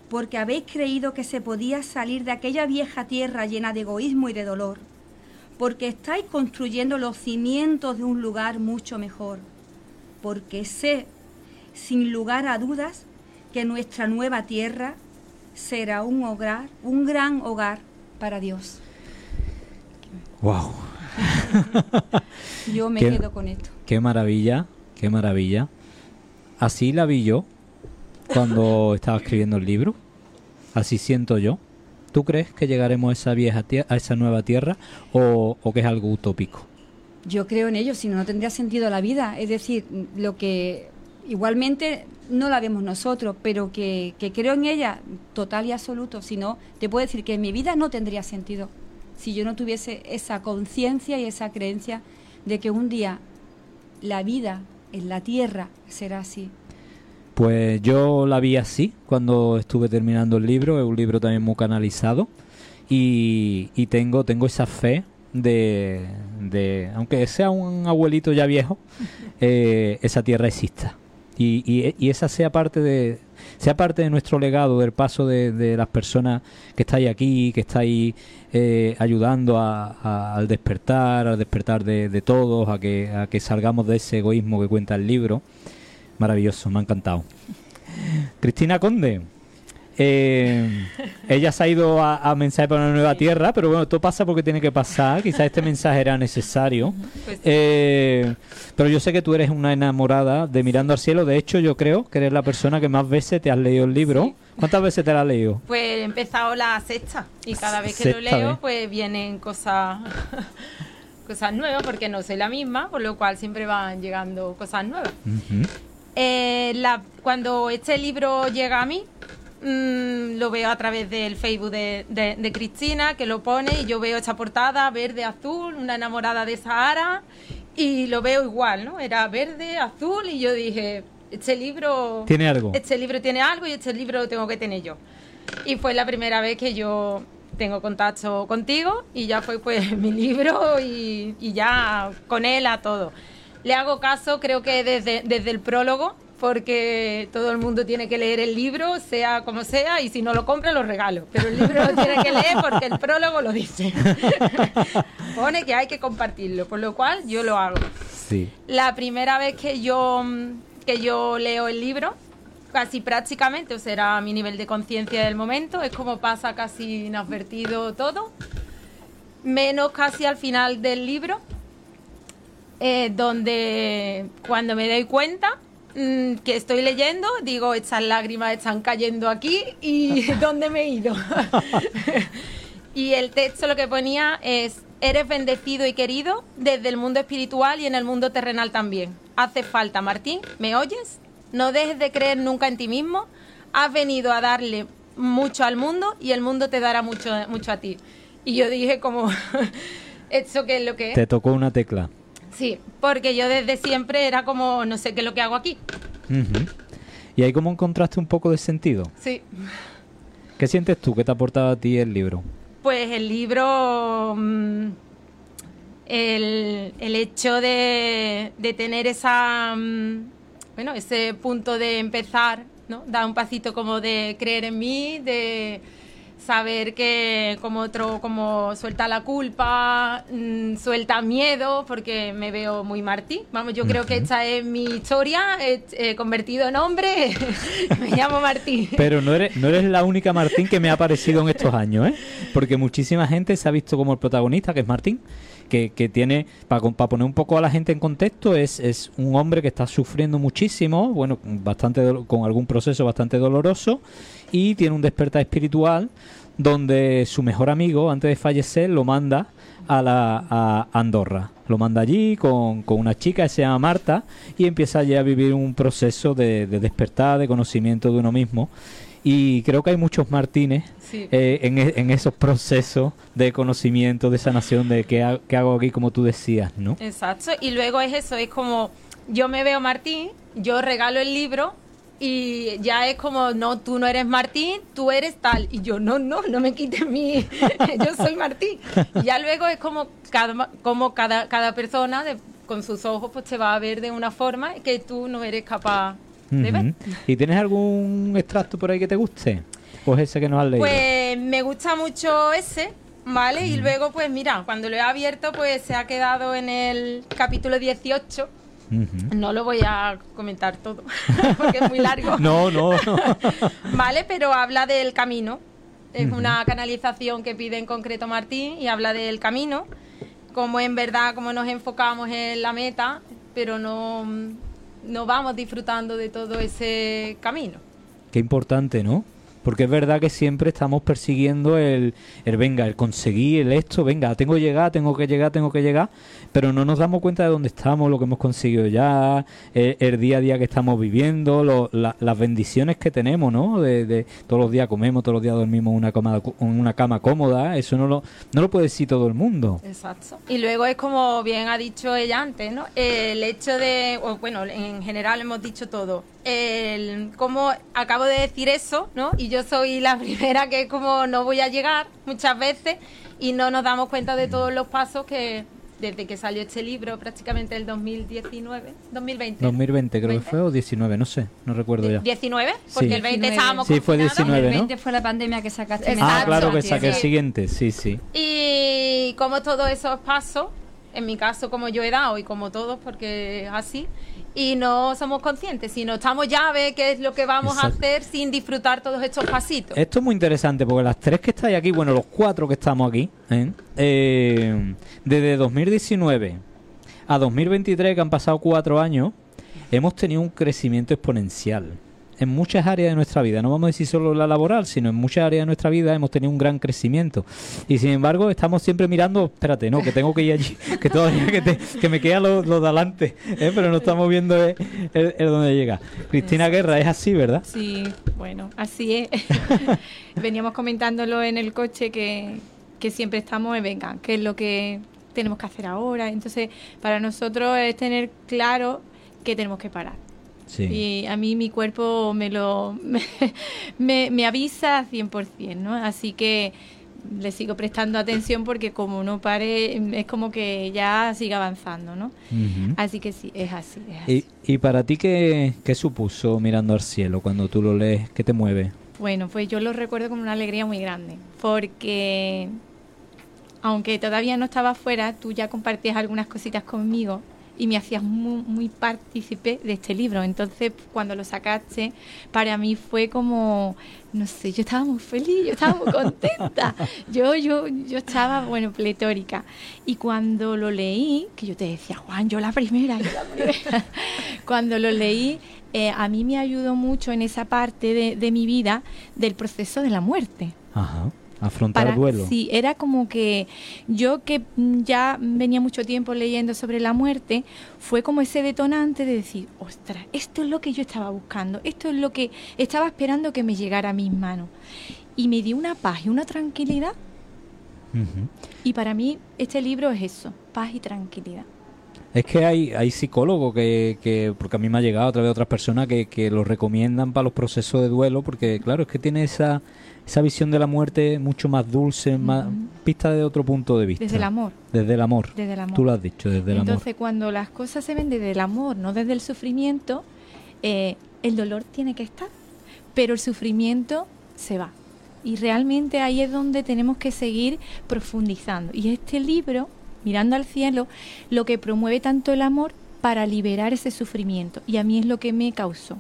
porque habéis creído que se podía salir de aquella vieja tierra llena de egoísmo y de dolor, porque estáis construyendo los cimientos de un lugar mucho mejor, porque sé, sin lugar a dudas, que nuestra nueva tierra será un hogar, un gran hogar para Dios. Wow. Yo me Qué- quedo con esto. Qué maravilla, qué maravilla. Así la vi yo cuando estaba escribiendo el libro. Así siento yo. ¿Tú crees que llegaremos a esa vieja tie- a esa nueva tierra o, o que es algo utópico? Yo creo en ello, si no, no tendría sentido la vida. Es decir, lo que igualmente no la vemos nosotros, pero que, que creo en ella total y absoluto. Si no, te puedo decir que mi vida no tendría sentido si yo no tuviese esa conciencia y esa creencia de que un día la vida en la tierra será así. Pues yo la vi así cuando estuve terminando el libro, es un libro también muy canalizado y, y tengo, tengo esa fe de, de, aunque sea un abuelito ya viejo, eh, esa tierra exista y, y, y esa sea parte de sea parte de nuestro legado, del paso de, las personas que estáis aquí, que estáis eh, ayudando a- al despertar, al despertar de, de todos, a que, a que salgamos de ese egoísmo que cuenta el libro. Maravilloso, me ha encantado. Cristina Conde. Eh, ella se ha ido a, a mensaje para una nueva tierra, pero bueno, todo pasa porque tiene que pasar. Quizás este mensaje era necesario. Pues Eh, pero yo sé que tú eres una enamorada de Mirando al Cielo. De hecho, yo creo que eres la persona que más veces te has leído el libro. Sí. ¿Cuántas veces te la has leído? Pues he empezado la sexta y cada vez que Sexta lo leo vez. pues vienen cosas cosas nuevas porque no soy la misma, por lo cual siempre van llegando cosas nuevas. Eh, la- cuando este libro llega a mí, mm, lo veo a través del Facebook de, de- de Cristina, que lo pone, y yo veo esta portada verde, azul, una enamorada de Sahara, y lo veo igual, ¿no? Era verde, azul, y yo dije, este libro... Tiene algo. Este libro tiene algo y este libro lo tengo que tener yo. Y fue la primera vez que yo tengo contacto contigo y ya fue pues mi libro y, y ya con él a todo. Le hago caso creo que desde, desde el prólogo porque todo el mundo tiene que leer el libro, sea como sea, y si no lo compra lo regalo. Pero el libro lo tiene que leer porque el prólogo lo dice. Pone que hay que compartirlo, por lo cual yo lo hago. Sí. La primera vez que yo, mm, que yo leo el libro, casi prácticamente, o sea, era mi nivel de conciencia del momento, es como pasa casi inadvertido todo, menos casi al final del libro, eh, donde cuando me doy cuenta mm, que estoy leyendo, digo, estas lágrimas están cayendo aquí y ¿dónde me he ido? y el texto lo que ponía es, eres bendecido y querido desde el mundo espiritual y en el mundo terrenal también. Hace falta, Martín, ¿me oyes? No dejes de creer nunca en ti mismo. Has venido a darle mucho al mundo y el mundo te dará mucho, mucho a ti. Y yo dije como, ¿esto qué es lo que es? Te tocó una tecla. Sí, porque yo desde siempre era como, no sé qué es lo que hago aquí. Y ahí como encontraste un poco de sentido. Sí. ¿Qué sientes tú que te ha aportado a ti el libro? Pues el libro, mm, el, el hecho de, de tener esa, mm, bueno, ese punto de empezar, ¿no? Dar un pasito como de creer en mí, de saber que como otro, como suelta la culpa, mm, suelta miedo, porque me veo muy Martí. Vamos, yo creo que esta es mi historia, he, he convertido en hombre, me llamo Martí. Pero no eres, no eres la única Martín que me ha aparecido en estos años, ¿eh? Porque muchísima gente se ha visto como el protagonista, que es Martín, que, que tiene, para poner un poco a la gente en contexto, es, es un hombre que está sufriendo muchísimo, bueno, bastante con algún proceso bastante doloroso, y tiene un despertar espiritual donde su mejor amigo, antes de fallecer, lo manda a, la, a Andorra. Lo manda allí con, con una chica que se llama Marta y empieza allí a vivir un proceso de, de despertar, de conocimiento de uno mismo. Y creo que hay muchos Martínez Sí. eh, en, e- en esos procesos de conocimiento, de sanación, de qué, ha- qué hago aquí, como tú decías, ¿no? Exacto, y luego es eso, es como yo me veo Martín, yo regalo el libro y ya es como, no, tú no eres Martín, tú eres tal. Y yo, no, no, no me quites mi, yo soy Martín. Y ya luego es como cada, como cada, cada persona de- con sus ojos pues te va a ver de una forma que tú no eres capaz de ver. ¿Y tienes algún extracto por ahí que te guste? Pues ese que nos has leído. Pues me gusta mucho ese, ¿vale? Y luego, pues mira, cuando lo he abierto, pues se ha quedado en el capítulo 18. No lo voy a comentar todo, porque es muy largo. No, no, no. Vale, pero habla del camino. Es una canalización que pide en concreto Martín y habla del camino, como en verdad, como nos enfocamos en la meta, pero no, no vamos disfrutando de todo ese camino. Qué importante, ¿no? Porque es verdad que siempre estamos persiguiendo el, el venga, el conseguir, el esto, venga, tengo que llegar, tengo que llegar, tengo que llegar, pero no nos damos cuenta de dónde estamos, lo que hemos conseguido ya, el, día a día que estamos viviendo, lo- la- las bendiciones que tenemos, ¿no? De, de todos los días comemos, todos los días dormimos una cama, una cama cómoda, eso no lo, no lo puede decir todo el mundo. Exacto. Y luego es como bien ha dicho ella antes, ¿no? El hecho de, bueno, en general hemos dicho todo. El cómo acabo de decir eso, ¿no? Y yo soy la primera que como no voy a llegar muchas veces y no nos damos cuenta de todos los pasos que desde que salió este libro, prácticamente el 2019, 2020. 2020 creo que 20. fue, o 19, no sé, no recuerdo ya. 19, porque Sí. el 20 19. estábamos Sí, fue confinados. 19, ¿no? 2020 fue la pandemia que sacaste. Exacto. Ah, claro que saqué el siguiente, sí, sí. Y como todos esos pasos, en mi caso como yo he dado y como todos porque es así, y no somos conscientes, sino estamos ya a ver qué es lo que vamos Exacto. a hacer sin disfrutar todos estos pasitos. Esto es muy interesante porque las tres que estáis aquí, bueno, los cuatro que estamos aquí, ¿eh? Eh, desde 2019 a 2023, que han pasado cuatro años, hemos tenido un crecimiento exponencial. En muchas áreas de nuestra vida, no vamos a decir solo la laboral, sino en muchas áreas de nuestra vida hemos tenido un gran crecimiento. Y sin embargo, estamos siempre mirando, espérate, no, que tengo que ir allí, que todavía que, te- que me queda lo, lo de adelante, ¿eh? pero no estamos viendo el, el- el dónde llega. Cristina Guerra, es así, ¿verdad? Sí, bueno, así es. Veníamos comentándolo en el coche que, que siempre estamos en venga, qué es lo que tenemos que hacer ahora. Entonces, para nosotros es tener claro que tenemos que parar. Sí. Y a mí mi cuerpo me lo me, me avisa 100%, ¿no? Así que le sigo prestando atención porque como no pare, es como que ya sigue avanzando, ¿no? Así que sí, es así. Es así. ¿Y, y para ti qué, qué supuso mirando al cielo cuando tú lo lees? ¿Qué te mueve? Bueno, pues yo lo recuerdo con una alegría muy grande, porque aunque todavía no estaba afuera, tú ya compartías algunas cositas conmigo y me hacías muy, muy partícipe de este libro. Entonces, cuando lo sacaste, para mí fue como, no sé, yo estaba muy feliz, yo estaba muy contenta. Yo, yo, yo estaba, bueno, pletórica. Y cuando lo leí, que yo te decía, Juan, yo la primera, yo la primera. cuando lo leí, eh, a mí me ayudó mucho en esa parte de, de mi vida del proceso de la muerte. Ajá. Afrontar Para- duelo. Sí, era como que yo que ya venía mucho tiempo leyendo sobre la muerte, fue como ese detonante de decir, ostras, esto es lo que yo estaba buscando, esto es lo que estaba esperando que me llegara a mis manos. Y me dio una paz y una tranquilidad. Ujú. Y para mí este libro es eso, paz y tranquilidad. Es que hay, hay psicólogos que, que, porque a mí me ha llegado a través de otras personas que, que lo recomiendan para los procesos de duelo, porque claro, es que tiene esa, esa visión de la muerte mucho más dulce, más vista de otro punto de vista. Desde el amor, Desde el amor. desde el amor. Tú lo has dicho, desde el Entonces, cuando las cosas se ven desde el amor, no desde el sufrimiento, eh, el dolor tiene que estar, pero el sufrimiento se va. Y realmente ahí es donde tenemos que seguir profundizando. Y este libro, Mirando al cielo, lo que promueve tanto el amor para liberar ese sufrimiento. Y a mí es lo que me causó.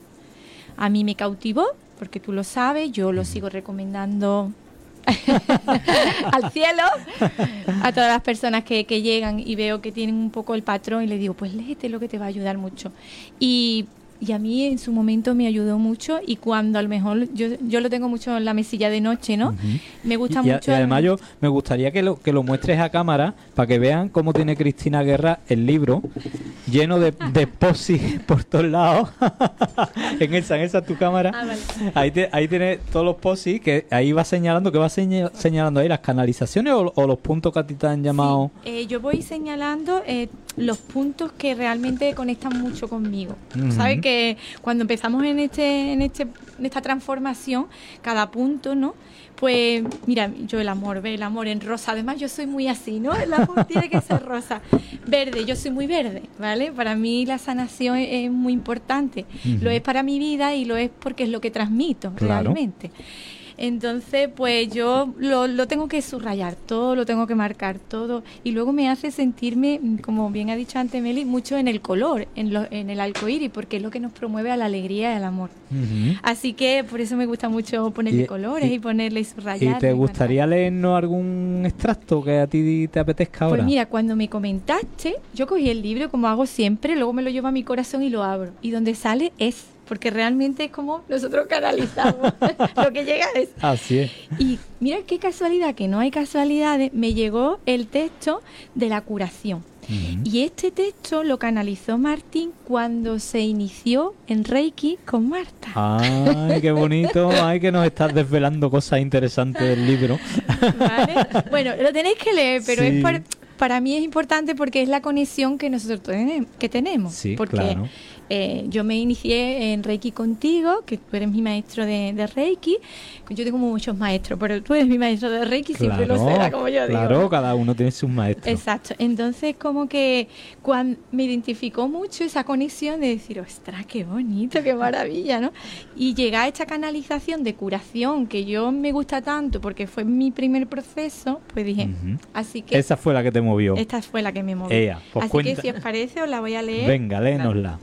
A mí me cautivó, porque tú lo sabes, yo lo sigo recomendando al cielo a todas las personas que, que llegan y veo que tienen un poco el patrón y les digo, pues léete lo que te va a ayudar mucho. Y, y a mí en su momento me ayudó mucho y cuando a lo mejor yo, yo lo tengo mucho en la mesilla de noche, ¿no? Me gusta y, mucho. y además yo me gustaría que lo, que lo muestres a cámara para que vean cómo tiene Cristina Guerra el libro lleno de, de posis por todos lados. en esa, en esa es tu cámara. Ah, vale. Ahí, te- ahí tienes todos los posis que ahí va señalando, que va seña- señalando ahí las canalizaciones o, o los puntos que a ti te han llamado. Sí, eh, yo voy señalando eh, los puntos que realmente conectan mucho conmigo. ¿Sabes? Que cuando empezamos en este, en este, en esta transformación, cada punto, ¿no? Pues mira, yo el amor, ve el amor en rosa. Además, yo soy muy así, ¿no? El amor tiene que ser rosa. Verde, yo soy muy verde, ¿vale? Para mí la sanación es, es muy importante. Lo es para mi vida y lo es porque es lo que transmito Claro. realmente. Entonces, pues yo lo, lo tengo que subrayar todo, lo tengo que marcar todo y luego me hace sentirme, como bien ha dicho antes Meli, mucho en el color, en, lo, en el arcoíris, porque es lo que nos promueve a la alegría y al amor. Así que por eso me gusta mucho ponerle Y- colores y, y- ponerle y subrayar. ¿Y te gustaría leernos algún extracto que a ti te apetezca ahora? Pues mira, cuando me comentaste, yo cogí el libro como hago siempre, luego me lo llevo a mi corazón y lo abro. Y donde sale es, porque realmente es como nosotros canalizamos. lo que llega es. Así es. Y mira qué casualidad, que no hay casualidades, me llegó el texto de la curación. Y este texto lo canalizó Martín cuando se inició en Reiki con Marta. Ay, qué bonito. Ay, que nos estás desvelando cosas interesantes del libro. ¿vale? Bueno, lo tenéis que leer, pero Sí. es par- para mí es importante porque es la conexión que nosotros tenem- que tenemos. Sí, porque claro. eh, yo me inicié en Reiki contigo, que tú eres mi maestro de, de Reiki. Yo tengo muchos maestros, pero tú eres mi maestro de Reiki, siempre lo será, como yo digo. claro, cada uno tiene sus maestros. Exacto. Entonces, como que cuando me identificó mucho esa conexión de decir, ostras, qué bonito, qué maravilla, ¿no? Y llegar a esta canalización de curación que yo me gusta tanto porque fue mi primer proceso, pues dije, así que Esa fue la que te movió. Esta fue la que me movió. Pues así cuenta. que si os parece, os la voy a leer. Venga, léenosla.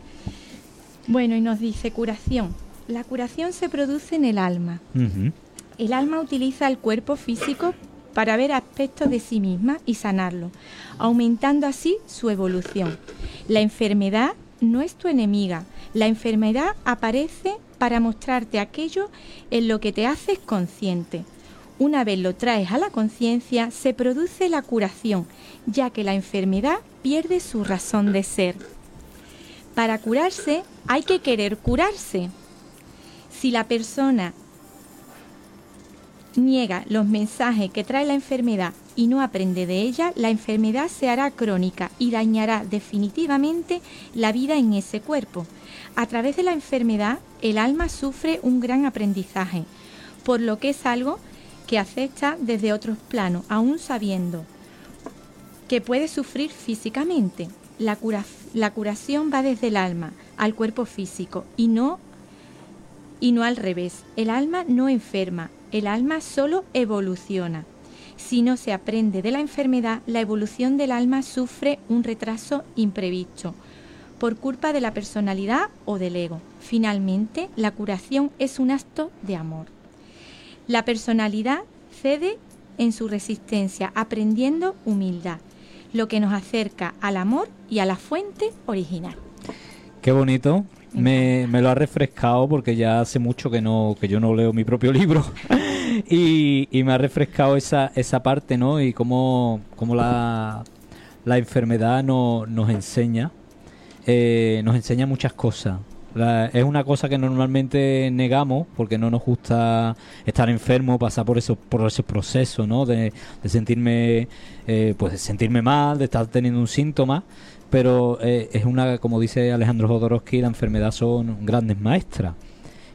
Bueno, y nos dice curación. La curación se produce en el alma. El alma utiliza el cuerpo físico para ver aspectos de sí misma y sanarlo, aumentando así su evolución. La enfermedad no es tu enemiga. La enfermedad aparece para mostrarte aquello en lo que te haces consciente. Una vez lo traes a la conciencia, se produce la curación, ya que la enfermedad pierde su razón de ser. Para curarse hay que querer curarse. Si la persona niega los mensajes que trae la enfermedad y no aprende de ella, la enfermedad se hará crónica y dañará definitivamente la vida en ese cuerpo. A través de la enfermedad, el alma sufre un gran aprendizaje, por lo que es algo que afecta desde otros planos, aún sabiendo que puede sufrir físicamente. La, la curación va desde el alma al cuerpo físico y no y no al revés. El alma no enferma, el alma solo evoluciona. Si no se aprende de la enfermedad, la evolución del alma sufre un retraso imprevisto por culpa de la personalidad o del ego. Finalmente, la curación es un acto de amor. La personalidad cede en su resistencia, aprendiendo humildad, lo que nos acerca al amor y a la fuente original. Qué bonito, me, me, lo ha refrescado porque ya hace mucho que no que yo no leo mi propio libro y, y, me ha refrescado esa, esa parte, ¿no? Y cómo, cómo la, la, enfermedad no, nos enseña, eh, nos enseña muchas cosas. Es una cosa que normalmente negamos porque no nos gusta estar enfermo, pasar por eso, por ese proceso, ¿no? De, de sentirme, eh, pues de sentirme mal, de estar teniendo un síntoma pero eh, es una, como dice Alejandro Jodorowsky, la enfermedad son grandes maestras.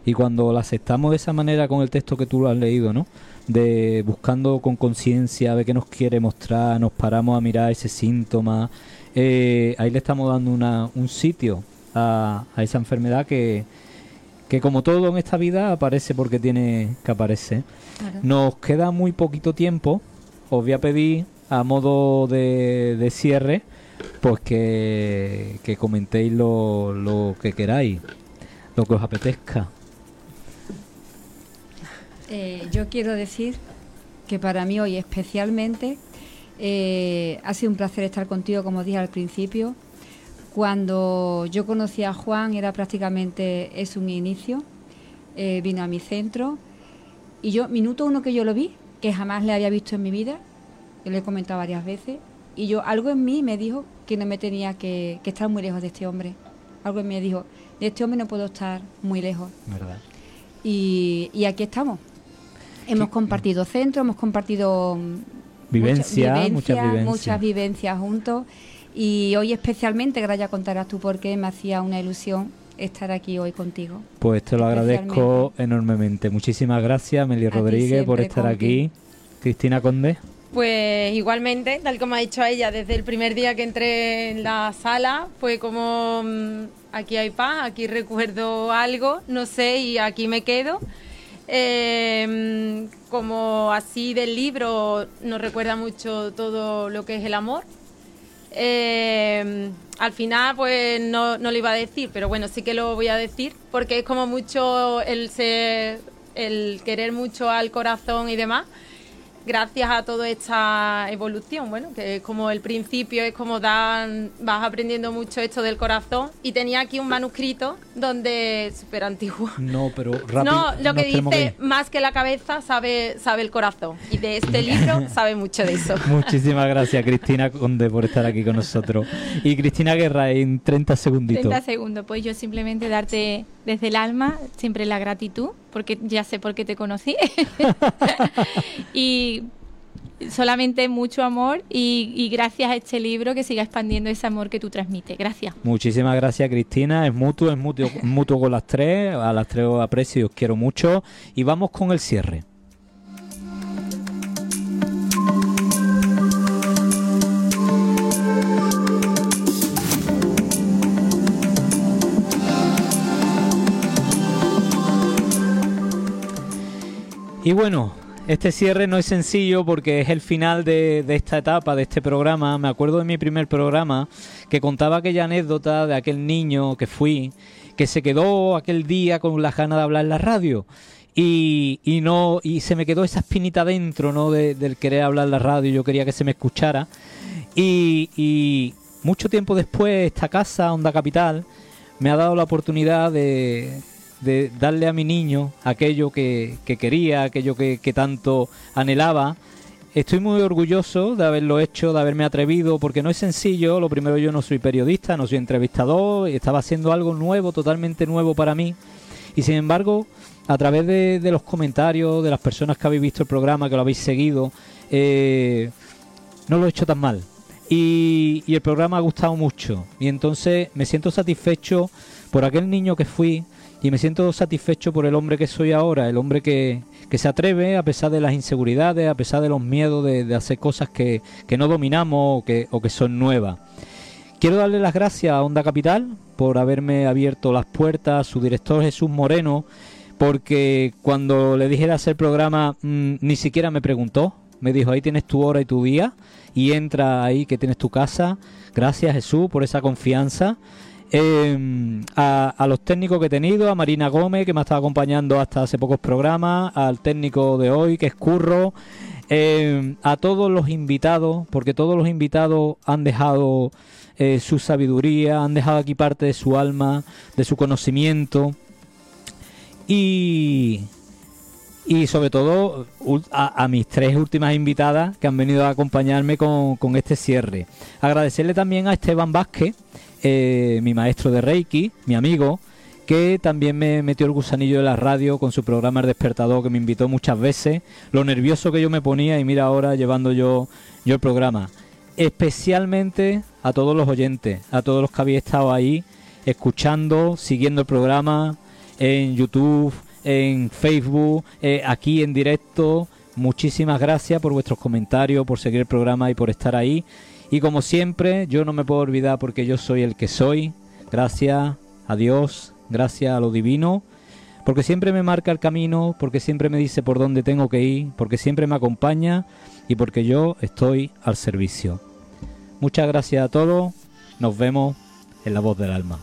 Y cuando la aceptamos de esa manera con el texto que tú lo has leído, ¿no? De buscando con conciencia, ver qué nos quiere mostrar, nos paramos a mirar ese síntoma, eh, ahí le estamos dando una, un sitio a, esa enfermedad que, que como todo en esta vida aparece porque tiene que aparecer. Nos queda muy poquito tiempo, os voy a pedir a modo de, de cierre pues que, que comentéis lo, lo, que queráis, lo que os apetezca. Eh, yo quiero decir que para mí hoy especialmente eh, ha sido un placer estar contigo, como dije al principio. Cuando yo conocí a Juan era prácticamente es un inicio, eh, vino a mi centro y yo, minuto uno que yo lo vi, que jamás le había visto en mi vida, yo le he comentado varias veces, y yo, algo en mí me dijo que no me tenía que, estar muy lejos de este hombre. Algo en mí me dijo, de este hombre no puedo estar muy lejos. ¿Verdad? Y, y aquí estamos. Hemos compartido centro, hemos compartido vivencias, muchas, vivencias. muchas vivencias juntos. Y hoy especialmente, que ya contarás tú por qué, me hacía una ilusión estar aquí hoy contigo. Pues te lo agradezco enormemente. Muchísimas gracias, Meli Rodríguez, por estar aquí. Cristina Conde. Pues igualmente, tal como ha dicho ella, desde el primer día que entré en la sala fue como mm, aquí hay paz, aquí recuerdo algo, no sé, y aquí me quedo. Em, como así del libro nos recuerda mucho todo lo que es el amor. Em, al final pues no, no lo iba a decir, pero bueno, sí que lo voy a decir porque es como mucho el el querer mucho al corazón y demás gracias a toda esta evolución, bueno, que es como el principio, es como dan, vas aprendiendo mucho esto del corazón. Y tenía aquí un manuscrito donde, súper antiguo. No, pero rápido. No, lo que dice, más que la cabeza sabe, sabe el corazón. Y de este libro sabe mucho de eso. Muchísimas gracias, Cristina Conde, por estar aquí con nosotros. Y Cristina Guerra, en 30 segunditos. 30 segundos, pues yo simplemente darte desde el alma siempre la gratitud, porque ya sé por qué te conocí. y solamente mucho amor y, gracias a este libro que siga expandiendo ese amor que tú transmites. Gracias. Muchísimas gracias Cristina, es mutuo, es mutuo, mutuo con las tres, a las tres os aprecio y os quiero mucho y vamos con el cierre. Y bueno, este cierre no es sencillo porque es el final de, esta etapa, de este programa. Me acuerdo de mi primer programa que contaba aquella anécdota de aquel niño que fui, que se quedó aquel día con la ganas de hablar en la radio. Y, no y se me quedó esa espinita dentro no del querer hablar en la radio yo quería que se me escuchara y, y mucho tiempo después esta casa Onda Capital me ha dado la oportunidad de, de darle a mi niño aquello que, que quería, aquello que, tanto anhelaba. Estoy muy orgulloso de haberlo hecho, de haberme atrevido, porque no es sencillo. Lo primero, yo no soy periodista, no soy entrevistador, estaba haciendo algo nuevo, totalmente nuevo para mí. Y sin embargo, a través de, de los comentarios, de las personas que habéis visto el programa, que lo habéis seguido, eh, no lo he hecho tan mal. Y, y el programa ha gustado mucho. Y entonces me siento satisfecho por aquel niño que fui y me siento satisfecho por el hombre que soy ahora, el hombre que, que se atreve a pesar de las inseguridades, a pesar de los miedos de, hacer cosas que, que no dominamos o que, o que son nuevas. Quiero darle las gracias a Onda Capital por haberme abierto las puertas, a su director Jesús Moreno, porque cuando le dije de hacer programa mm, ni siquiera me preguntó, me dijo ahí tienes tu hora y tu día y entra ahí que tienes tu casa. Gracias Jesús por esa confianza. Eh, a, los técnicos que he tenido, a Marina Gómez que me ha estado acompañando hasta hace pocos programas, al técnico de hoy que es Curro, eh, a todos los invitados, porque todos los invitados han dejado eh, su sabiduría, han dejado aquí parte de su alma, de su conocimiento y, y sobre todo a mis tres últimas invitadas que han venido a acompañarme con, con este cierre. Agradecerle también a Esteban Vázquez, eh, mi maestro de Reiki, mi amigo, que también me metió el gusanillo de la radio con su programa El Despertador, que me invitó muchas veces, lo nervioso que yo me ponía y mira ahora llevando yo, yo el programa. Especialmente a todos los oyentes, a todos los que habéis estado ahí escuchando, siguiendo el programa en YouTube, en Facebook, eh, aquí en directo. Muchísimas gracias por vuestros comentarios, por seguir el programa y por estar ahí. Y como siempre, yo no me puedo olvidar porque yo soy el que soy. Gracias a Dios, gracias a lo divino, porque siempre me marca el camino, porque siempre me dice por dónde tengo que ir, porque siempre me acompaña y porque yo estoy al servicio. Muchas gracias a todos. Nos vemos en la voz del alma.